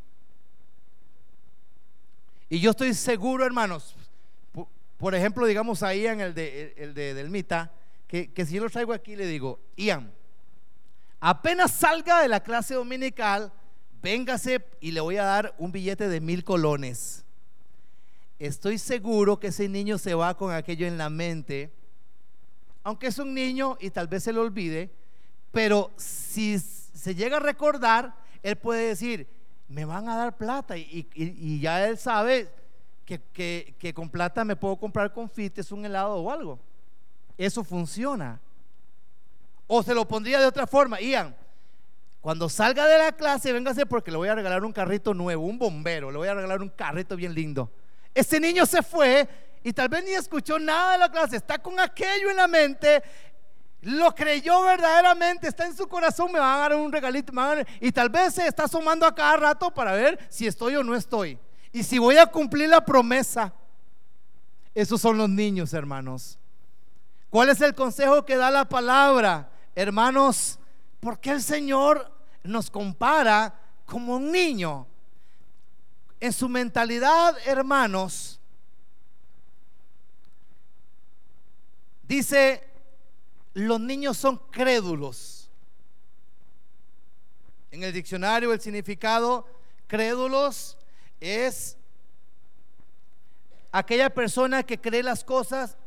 Y yo estoy seguro, hermanos, por, ejemplo, digamos ahí en el de, el de Delmita, que, que si yo lo traigo aquí le digo, Ian, apenas salga de la clase dominical, véngase y le voy a dar un billete de mil colones. Estoy seguro que ese niño se va con aquello en la mente, aunque es un niño y tal vez se lo olvide, pero si se llega a recordar, él puede decir, me van a dar plata y, ya él sabe que, con plata me puedo comprar confites, un helado o algo. Eso funciona. O se lo pondría de otra forma, Ian. Cuando salga de la clase, véngase porque le voy a regalar un carrito nuevo, un bombero, le voy a regalar un carrito bien lindo. Ese niño se fue y tal vez ni escuchó nada de la clase, está con aquello en la mente lo creyó verdaderamente, está en su corazón, me va a dar un regalito, y tal vez se está sumando a cada rato para ver si estoy o no estoy. Y si voy a cumplir la promesa. Esos son los niños, hermanos. ¿Cuál es el consejo que da la palabra? Hermanos, ¿por qué el Señor nos compara como un niño? En su mentalidad, hermanos, dice los niños son crédulos. En el diccionario el significado crédulos es aquella persona que cree las cosas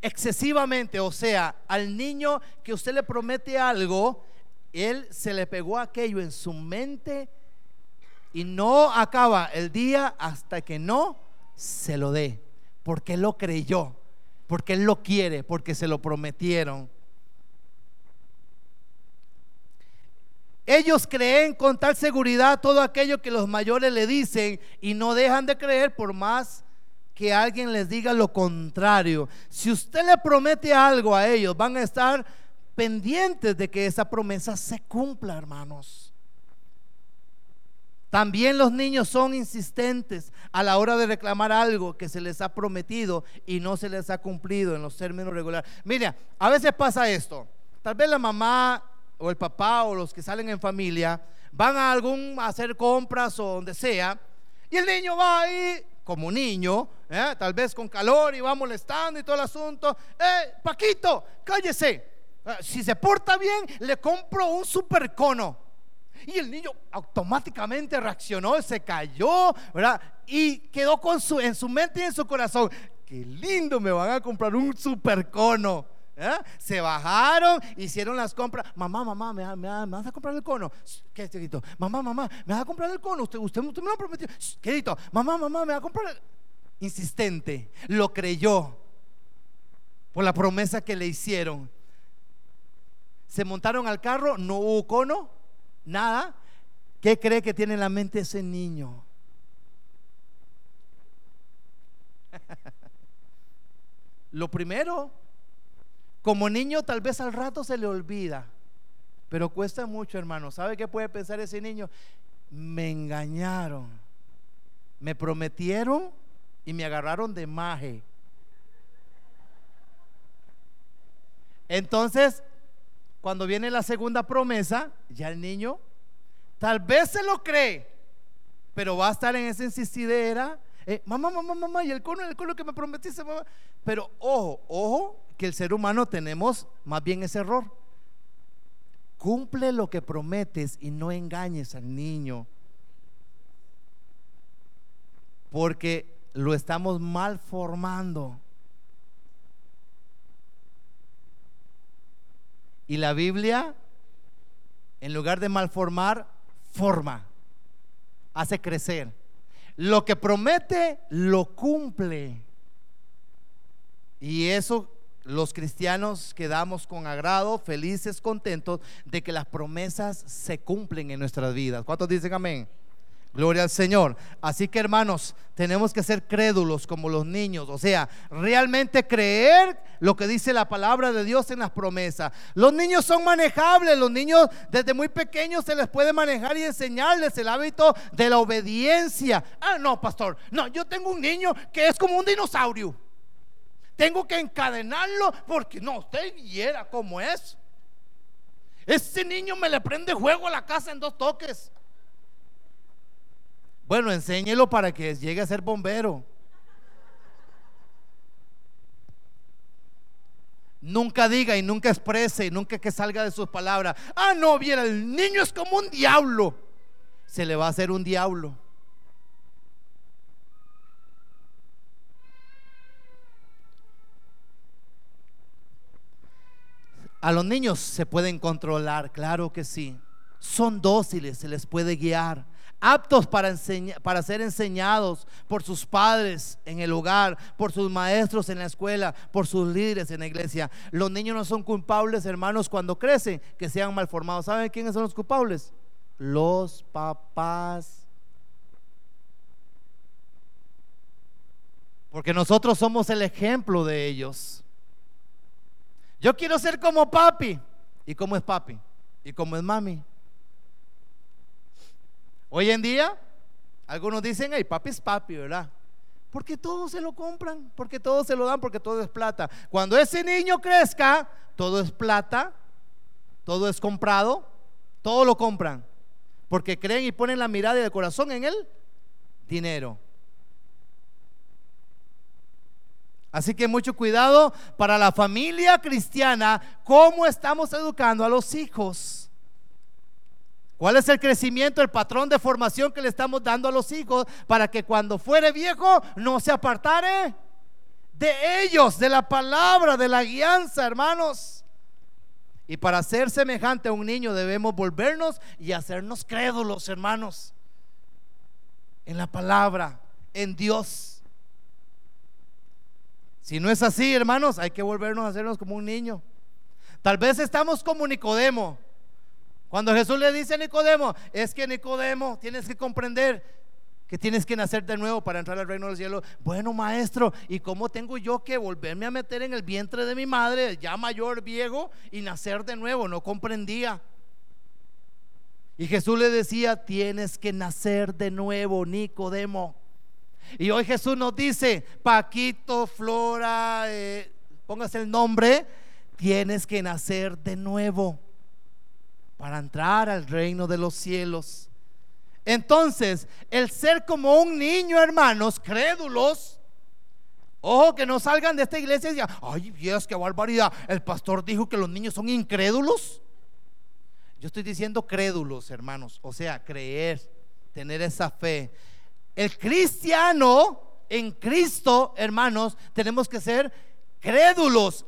excesivamente, o sea, al niño que usted le promete algo, él se le pegó aquello en su mente y no acaba el día hasta que no se lo dé, porque lo creyó porque Él lo quiere, porque se lo prometieron. Ellos creen con tal seguridad todo aquello que los mayores le dicen y no dejan de creer por más que alguien les diga lo contrario. Si usted le promete algo a ellos, van a estar pendientes de que esa promesa se cumpla, hermanos. También los niños son insistentes a la hora de reclamar algo que se les ha prometido y no se les ha cumplido en los términos regulares. Mira, a veces pasa esto. Tal vez la mamá o el papá o los que salen en familia van a algún a hacer compras o donde sea y el niño va ahí como niño, ¿eh? tal vez con calor y va molestando y todo el asunto. Eh, Paquito, cállese. Eh, si se porta bien, le compro un super cono. Y el niño automáticamente reaccionó, se cayó, ¿verdad? Y quedó con su, en su mente y en su corazón, qué lindo, me van a comprar un super cono. ¿eh? Se bajaron, hicieron las compras. Mamá, mamá, ¿me, me, vas a comprar el cono? ¿Qué querido? Mamá, mamá, ¿me vas a comprar el cono? Usted, usted, usted me lo prometió. Querido, mamá, mamá, ¿me va a comprar el... Insistente, lo creyó por la promesa que le hicieron. Se montaron al carro, no hubo cono, nada. ¿Qué cree que tiene en la mente ese niño? Lo primero como niño tal vez al rato se le olvida, pero cuesta mucho, hermano. ¿Sabe qué puede pensar ese niño? Me engañaron, me prometieron y me agarraron de maje. Entonces, cuando viene la segunda promesa, ya el niño tal vez se lo cree, pero va a estar en esa insistidera. Eh, mamá, mamá, mamá, y el cono, el cono que me prometiste, mamá. Pero ojo, ojo, que el ser humano tenemos más bien ese error. Cumple lo que prometes y no engañes al niño. Porque lo estamos mal formando. Y la Biblia, en lugar de malformar, forma, hace crecer. Lo que promete, lo cumple. Y eso los cristianos quedamos con agrado, felices, contentos de que las promesas se cumplen en nuestras vidas. ¿Cuántos dicen amén? Gloria al Señor. Así que hermanos, tenemos que ser crédulos como los niños, o sea, realmente creer lo que dice la palabra de Dios en las promesas. Los niños son manejables, los niños desde muy pequeños se les puede manejar y enseñarles el hábito de la obediencia. Ah, no, pastor, no, yo tengo un niño que es como un dinosaurio. Tengo que encadenarlo porque no, usted viera cómo es. Ese niño me le prende juego a la casa en dos toques. Bueno, enséñelo para que llegue a ser bombero. Nunca diga y nunca exprese y nunca que salga de sus palabras. Ah, no, viera, el niño es como un diablo. Se le va a hacer un diablo. A los niños se pueden controlar, claro que sí. Son dóciles, se les puede guiar. Aptos para, para ser enseñados por sus padres en el hogar, por sus maestros en la escuela, por sus líderes en la iglesia. Los niños no son culpables, hermanos, cuando crecen, que sean mal formados. ¿Saben quiénes son los culpables? Los papás. Porque nosotros somos el ejemplo de ellos. Yo quiero ser como papi. ¿Y cómo es papi? ¿Y cómo es mami? Hoy en día, algunos dicen, hey, papi es papi, ¿verdad? Porque todos se lo compran, porque todos se lo dan, porque todo es plata. Cuando ese niño crezca, todo es plata, todo es comprado, todo lo compran. Porque creen y ponen la mirada y el corazón en el dinero. Así que mucho cuidado para la familia cristiana, cómo estamos educando a los hijos. ¿Cuál es el crecimiento, el patrón de formación que le estamos dando a los hijos para que cuando fuere viejo no se apartare de ellos, de la palabra, de la guianza, hermanos? Y para ser semejante a un niño debemos volvernos y hacernos crédulos, hermanos, en la palabra, en Dios. Si no es así, hermanos, hay que volvernos a hacernos como un niño. Tal vez estamos como Nicodemo. Cuando Jesús le dice a Nicodemo, es que Nicodemo, tienes que comprender que tienes que nacer de nuevo para entrar al reino del cielo. Bueno, maestro, ¿y cómo tengo yo que volverme a meter en el vientre de mi madre, ya mayor, viejo, y nacer de nuevo? No comprendía. Y Jesús le decía, tienes que nacer de nuevo, Nicodemo. Y hoy Jesús nos dice, Paquito, Flora, eh, póngase el nombre, tienes que nacer de nuevo para entrar al reino de los cielos. Entonces, el ser como un niño, hermanos, crédulos, ojo que no salgan de esta iglesia y digan, ay, Dios, qué barbaridad, el pastor dijo que los niños son incrédulos. Yo estoy diciendo crédulos, hermanos, o sea, creer, tener esa fe. El cristiano en Cristo, hermanos, tenemos que ser crédulos,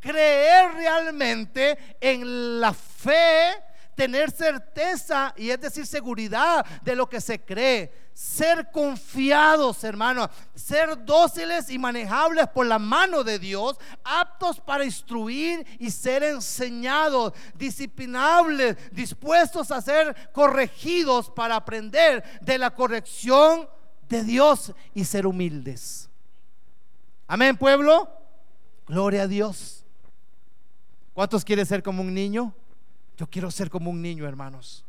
creer realmente en la fe tener certeza y es decir seguridad de lo que se cree. Ser confiados, hermanos, ser dóciles y manejables por la mano de Dios, aptos para instruir y ser enseñados, disciplinables, dispuestos a ser corregidos para aprender de la corrección de Dios y ser humildes. Amén, pueblo. Gloria a Dios. ¿Cuántos quieren ser como un niño? Yo quiero ser como un niño, hermanos.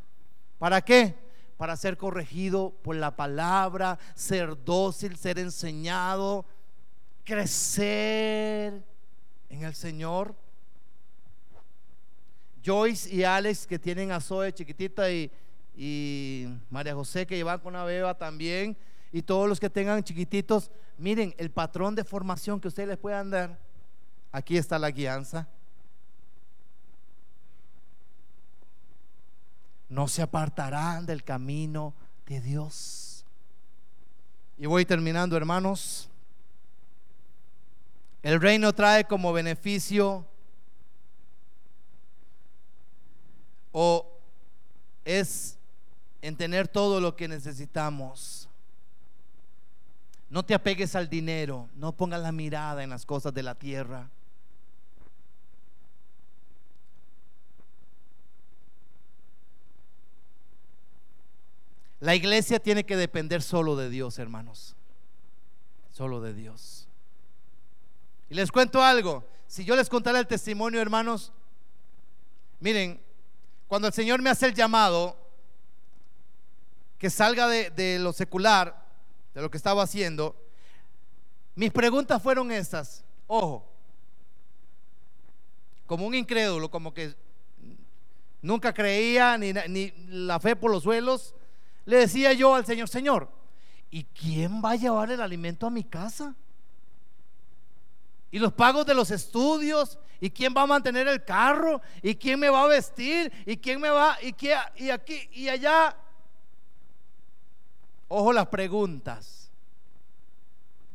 ¿Para qué? Para ser corregido por la palabra, ser dócil, ser enseñado, crecer en el Señor. Joyce y Alex que tienen a Zoe chiquitita y, María José que llevan con a beba también y todos los que tengan chiquititos, miren el patrón de formación que ustedes les puedan dar. Aquí está la guianza. No se apartarán del camino de Dios. Y voy terminando, hermanos. El reino trae como beneficio o es en tener todo lo que necesitamos. No te apegues al dinero, no pongas la mirada en las cosas de la tierra. La iglesia tiene que depender solo de Dios, hermanos. Solo de Dios. Y les cuento algo. Si yo les contara el testimonio, hermanos, miren, cuando el Señor me hace el llamado, que salga de, lo secular, de lo que estaba haciendo, mis preguntas fueron estas. Ojo, como un incrédulo, como que nunca creía ni, ni la fe por los suelos le decía yo al Señor, Señor, ¿y quién va a llevar el alimento a mi casa? Y los pagos de los estudios, ¿y quién va a mantener el carro? ¿Y quién me va a vestir? ¿Y quién me va? ¿Y, qué, y aquí y allá? Ojo las preguntas.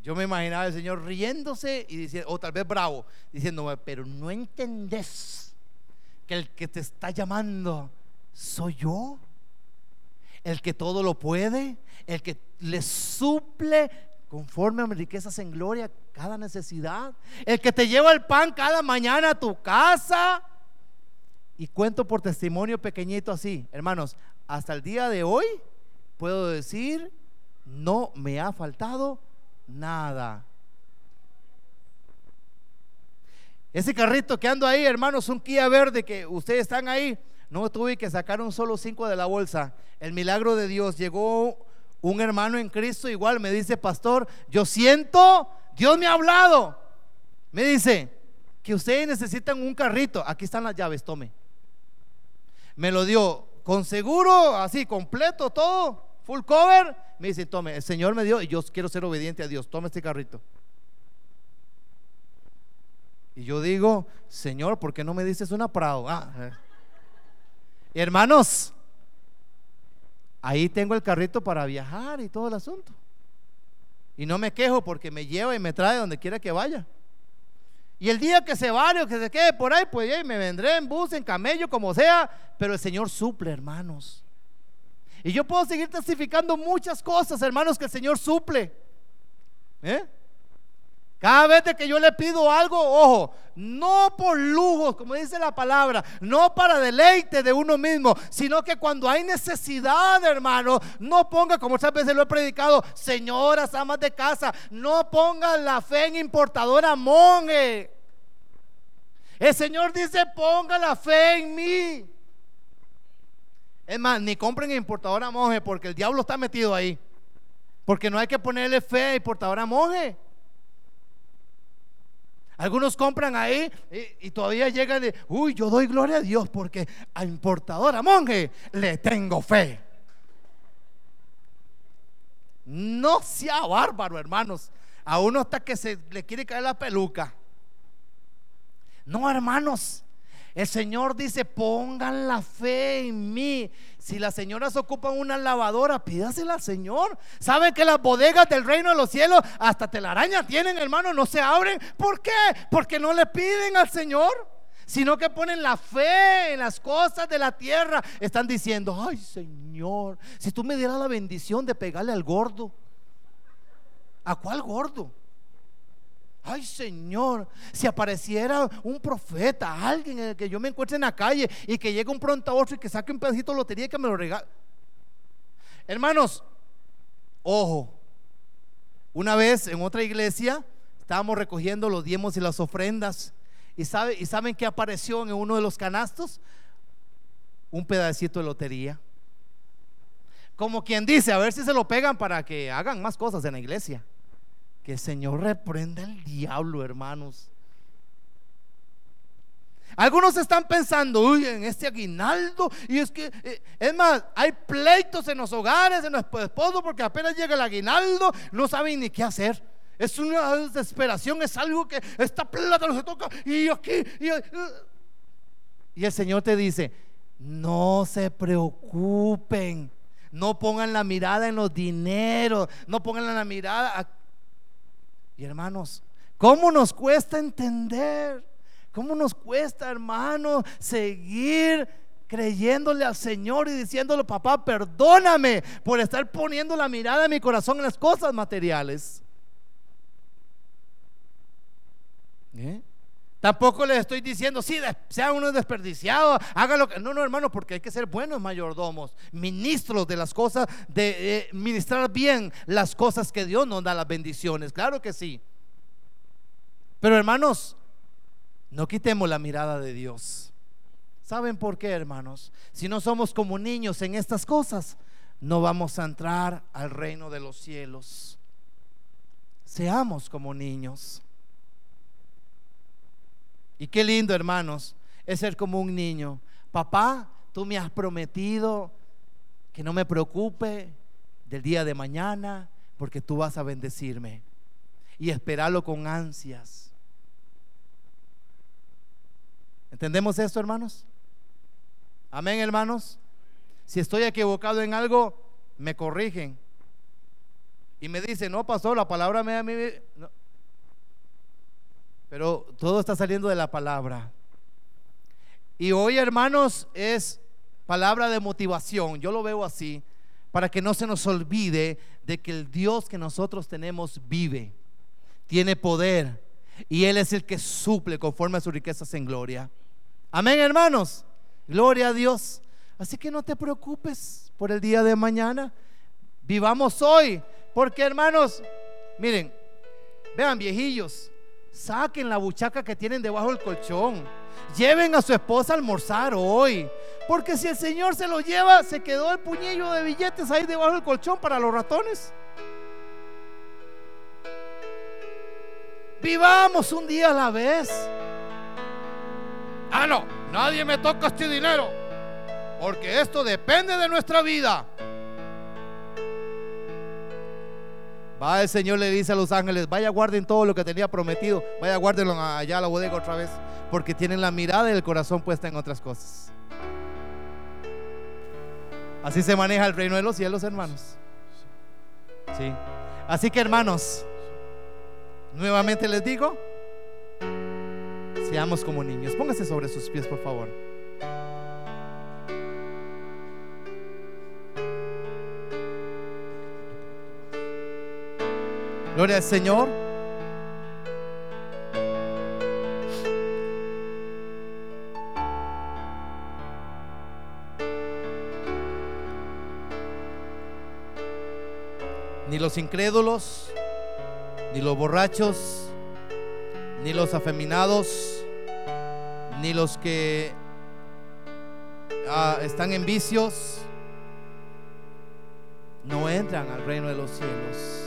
Yo me imaginaba al Señor riéndose y diciendo, o tal vez bravo, diciéndome, pero no entendés que el que te está llamando soy yo el que todo lo puede, el que le suple conforme a mis riquezas en gloria cada necesidad, el que te lleva el pan cada mañana a tu casa. Y cuento por testimonio pequeñito así, hermanos, hasta el día de hoy puedo decir, no me ha faltado nada. Ese carrito que ando ahí, hermanos, un Kia verde que ustedes están ahí, no tuve que sacar un solo cinco de la bolsa. El milagro de Dios. Llegó un hermano en Cristo igual. Me dice, pastor, yo siento, Dios me ha hablado. Me dice que ustedes necesitan un carrito. Aquí están las llaves, tome. Me lo dio con seguro, así, completo, todo, full cover. Me dice, tome, el Señor me dio y yo quiero ser obediente a Dios. Tome este carrito. Y yo digo, Señor, ¿por qué no me dices una Prado? Ah, eh. Hermanos, ahí tengo el carrito para viajar y todo el asunto. Y no me quejo porque me lleva y me trae donde quiera que vaya. Y el día que se vaya o que se quede por ahí, pues me vendré en bus, en camello, como sea. Pero el Señor suple, hermanos. Y yo puedo seguir testificando muchas cosas, hermanos, que el Señor suple. ¿Eh? Cada vez que yo le pido algo, ojo, no por lujos, como dice la palabra, no para deleite de uno mismo, sino que cuando hay necesidad, hermano, no ponga, como muchas veces lo he predicado, señoras, amas de casa, no pongan la fe en importadora monje. El Señor dice, ponga la fe en mí. Es más, ni compren importadora monje porque el diablo está metido ahí. Porque no hay que ponerle fe a importadora monje. Algunos compran ahí y, todavía llegan de, uy, yo doy gloria a Dios porque a importadora monje le tengo fe. No sea bárbaro, hermanos. A uno hasta que se le quiere caer la peluca. No, hermanos. El Señor dice, pongan la fe en mí. Si las señoras ocupan una lavadora, pídasela al Señor. ¿Saben que las bodegas del reino de los cielos hasta telaraña tienen, hermano? No se abren. ¿Por qué? Porque no le piden al Señor, sino que ponen la fe en las cosas de la tierra. Están diciendo, ay Señor, si tú me dieras la bendición de pegarle al gordo. ¿A cuál gordo? Ay Señor, si apareciera un profeta, alguien en el que yo me encuentre en la calle y que llegue un pronto a otro y que saque un pedacito de lotería y que me lo regale. Hermanos, ojo, una vez en otra iglesia estábamos recogiendo los diezmos y las ofrendas y, sabe, y saben que apareció en uno de los canastos un pedacito de lotería. Como quien dice, a ver si se lo pegan para que hagan más cosas en la iglesia. El Señor reprenda al diablo, hermanos. Algunos están pensando, uy, en este aguinaldo. Y es que, eh, es más, hay pleitos en los hogares, en los esposos, porque apenas llega el aguinaldo, no saben ni qué hacer. Es una desesperación, es algo que esta plata no se toca. Y aquí, y, uh. y el Señor te dice, no se preocupen. No pongan la mirada en los dineros, no pongan la mirada y hermanos, ¿cómo nos cuesta entender? ¿Cómo nos cuesta, hermano, seguir creyéndole al Señor y diciéndole, papá, perdóname por estar poniendo la mirada en mi corazón en las cosas materiales? ¿Eh? Tampoco les estoy diciendo, sí, sea uno desperdiciado, hágalo. No, no, hermano, porque hay que ser buenos mayordomos, ministros de las cosas, de eh, ministrar bien las cosas que Dios nos da las bendiciones. Claro que sí. Pero hermanos, no quitemos la mirada de Dios. ¿Saben por qué, hermanos? Si no somos como niños en estas cosas, no vamos a entrar al reino de los cielos. Seamos como niños. Y qué lindo, hermanos, es ser como un niño. Papá, tú me has prometido que no me preocupe del día de mañana porque tú vas a bendecirme. Y esperarlo con ansias. ¿Entendemos esto, hermanos? Amén, hermanos. Si estoy equivocado en algo, me corrigen. Y me dicen, no pasó, la palabra me mi... No. Pero todo está saliendo de la palabra. Y hoy, hermanos, es palabra de motivación. Yo lo veo así, para que no se nos olvide de que el Dios que nosotros tenemos vive, tiene poder y Él es el que suple conforme a sus riquezas en gloria. Amén, hermanos. Gloria a Dios. Así que no te preocupes por el día de mañana. Vivamos hoy. Porque, hermanos, miren, vean, viejillos, Saquen la buchaca que tienen debajo del colchón. Lleven a su esposa a almorzar hoy. Porque si el Señor se lo lleva, se quedó el puñillo de billetes ahí debajo del colchón para los ratones. Vivamos un día a la vez. Ah, no, nadie me toca este dinero. Porque esto depende de nuestra vida. Va el Señor le dice a los ángeles, vaya guarden todo lo que tenía prometido, vaya guárdenlo allá a la bodega otra vez, porque tienen la mirada y el corazón puesta en otras cosas. Así se maneja el reino de los cielos, hermanos. Sí. Así que, hermanos, nuevamente les digo, seamos como niños. Póngase sobre sus pies, por favor. Gloria al Señor. Ni los incrédulos, ni los borrachos, ni los afeminados, ni los que ah, están en vicios, no entran al reino de los cielos.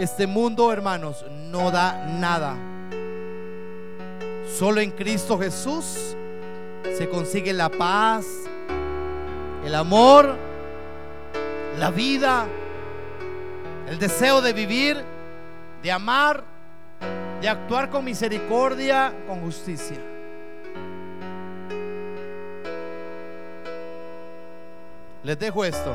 Este mundo, hermanos, no da nada. Solo en Cristo Jesús se consigue la paz, el amor, la vida, el deseo de vivir, de amar, de actuar con misericordia, con justicia. Les dejo esto.